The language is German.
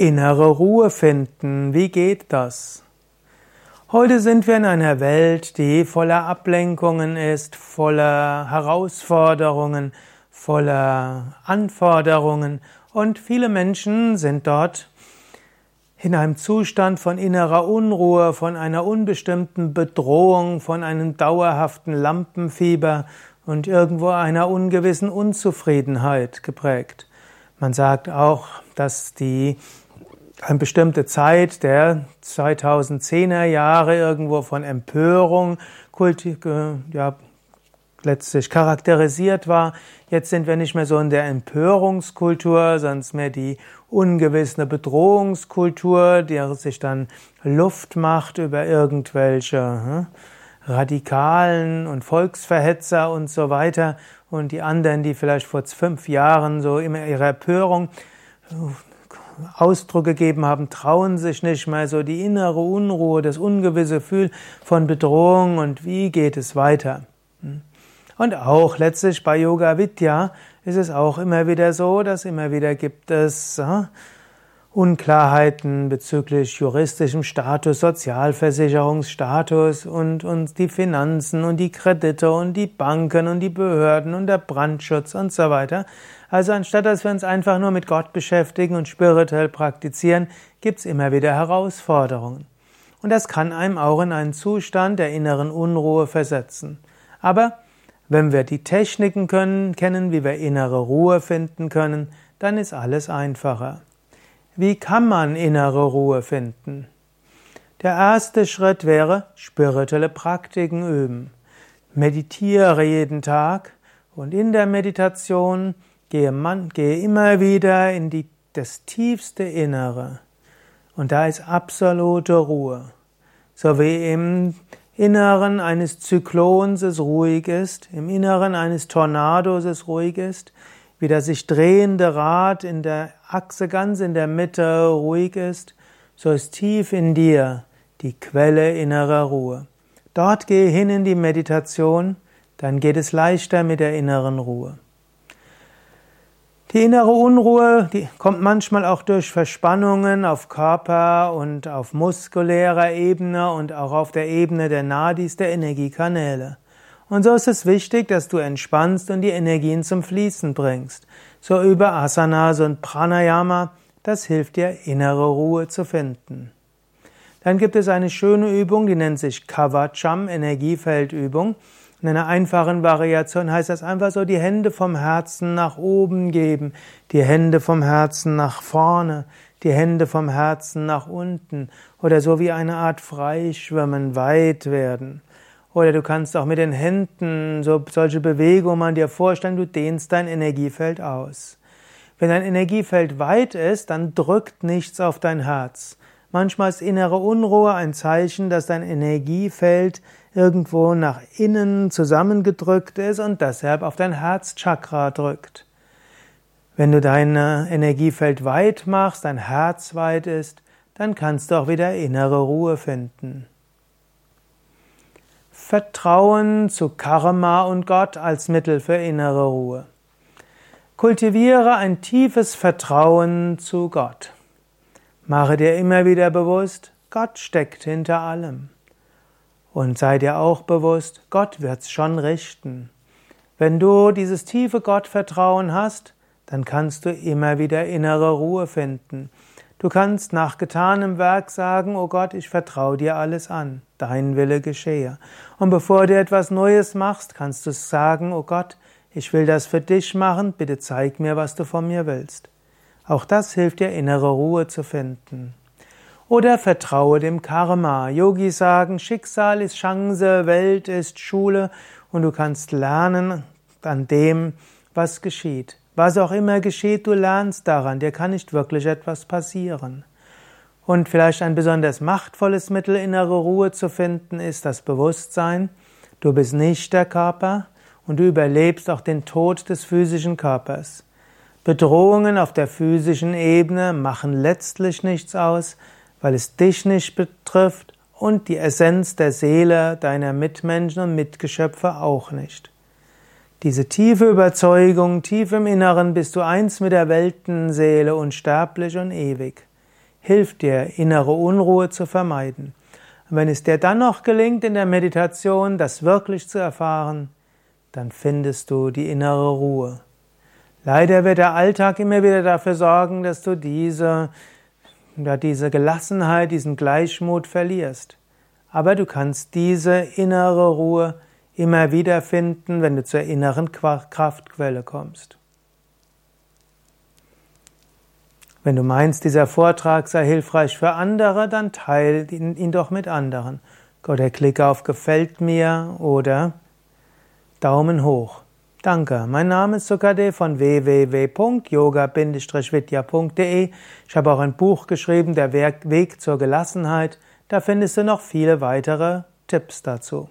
Innere Ruhe finden. Wie geht das? Heute sind wir in einer Welt, die voller Ablenkungen ist, voller Herausforderungen, voller Anforderungen und viele Menschen sind dort in einem Zustand von innerer Unruhe, von einer unbestimmten Bedrohung, von einem dauerhaften Lampenfieber und irgendwo einer ungewissen Unzufriedenheit geprägt. Man sagt auch, dass die eine bestimmte Zeit der 2010er Jahre irgendwo von Empörung ja, letztlich charakterisiert war. Jetzt sind wir nicht mehr so in der Empörungskultur, sondern mehr die ungewisse Bedrohungskultur, die sich dann Luft macht über irgendwelche hm, Radikalen und Volksverhetzer und so weiter und die anderen, die vielleicht vor fünf Jahren so immer ihre Empörung Ausdruck gegeben haben, trauen sich nicht mehr so die innere Unruhe, das ungewisse Gefühl von Bedrohung und wie geht es weiter. Hm? Und auch letztlich bei Yoga Vidya ist es auch immer wieder so, dass immer wieder gibt es Unklarheiten bezüglich juristischem Status, Sozialversicherungsstatus und, und die Finanzen und die Kredite und die Banken und die Behörden und der Brandschutz und so weiter. Also anstatt dass wir uns einfach nur mit Gott beschäftigen und spirituell praktizieren, gibt's immer wieder Herausforderungen. Und das kann einem auch in einen Zustand der inneren Unruhe versetzen. Aber wenn wir die Techniken können, kennen, wie wir innere Ruhe finden können, dann ist alles einfacher. Wie kann man innere Ruhe finden? Der erste Schritt wäre spirituelle Praktiken üben. Meditiere jeden Tag und in der Meditation gehe, man, gehe immer wieder in die, das tiefste Innere. Und da ist absolute Ruhe. So wie im Inneren eines Zyklons es ruhig ist, im Inneren eines Tornados es ruhig ist, wie das sich drehende Rad in der Achse ganz in der Mitte ruhig ist, so ist tief in dir die Quelle innerer Ruhe. Dort gehe hin in die Meditation, dann geht es leichter mit der inneren Ruhe. Die innere Unruhe, die kommt manchmal auch durch Verspannungen auf Körper und auf muskulärer Ebene und auch auf der Ebene der Nadis, der Energiekanäle. Und so ist es wichtig, dass du entspannst und die Energien zum Fließen bringst. So über Asanas und Pranayama, das hilft dir, innere Ruhe zu finden. Dann gibt es eine schöne Übung, die nennt sich Kavacham, Energiefeldübung. In einer einfachen Variation heißt das einfach so, die Hände vom Herzen nach oben geben, die Hände vom Herzen nach vorne, die Hände vom Herzen nach unten oder so wie eine Art Freischwimmen weit werden. Oder du kannst auch mit den Händen so solche Bewegungen dir vorstellen, du dehnst dein Energiefeld aus. Wenn dein Energiefeld weit ist, dann drückt nichts auf dein Herz. Manchmal ist innere Unruhe ein Zeichen, dass dein Energiefeld irgendwo nach innen zusammengedrückt ist und deshalb auf dein Herzchakra drückt. Wenn du dein Energiefeld weit machst, dein Herz weit ist, dann kannst du auch wieder innere Ruhe finden. Vertrauen zu Karma und Gott als Mittel für innere Ruhe. Kultiviere ein tiefes Vertrauen zu Gott. Mache dir immer wieder bewusst, Gott steckt hinter allem. Und sei dir auch bewusst, Gott wird's schon richten. Wenn du dieses tiefe Gottvertrauen hast, dann kannst du immer wieder innere Ruhe finden. Du kannst nach getanem Werk sagen, oh Gott, ich vertraue dir alles an, dein Wille geschehe. Und bevor du etwas Neues machst, kannst du sagen, oh Gott, ich will das für dich machen, bitte zeig mir, was du von mir willst. Auch das hilft dir, innere Ruhe zu finden. Oder vertraue dem Karma. Yogis sagen, Schicksal ist Chance, Welt ist Schule und du kannst lernen an dem, was geschieht. Was auch immer geschieht, du lernst daran, dir kann nicht wirklich etwas passieren. Und vielleicht ein besonders machtvolles Mittel, innere Ruhe zu finden, ist das Bewusstsein, du bist nicht der Körper und du überlebst auch den Tod des physischen Körpers. Bedrohungen auf der physischen Ebene machen letztlich nichts aus, weil es dich nicht betrifft und die Essenz der Seele deiner Mitmenschen und Mitgeschöpfe auch nicht. Diese tiefe Überzeugung, tief im Inneren bist du eins mit der Weltenseele, unsterblich und ewig. hilft dir, innere Unruhe zu vermeiden. Und wenn es dir dann noch gelingt, in der Meditation das wirklich zu erfahren, dann findest du die innere Ruhe. Leider wird der Alltag immer wieder dafür sorgen, dass du diese, ja, diese Gelassenheit, diesen Gleichmut verlierst. Aber du kannst diese innere Ruhe immer wieder finden, wenn du zur inneren Kraftquelle kommst. Wenn du meinst, dieser Vortrag sei hilfreich für andere, dann teile ihn, ihn doch mit anderen. Oder klicke auf Gefällt mir oder Daumen hoch. Danke. Mein Name ist Sukade von www.yoga-vidya.de. Ich habe auch ein Buch geschrieben, Der Weg zur Gelassenheit. Da findest du noch viele weitere Tipps dazu.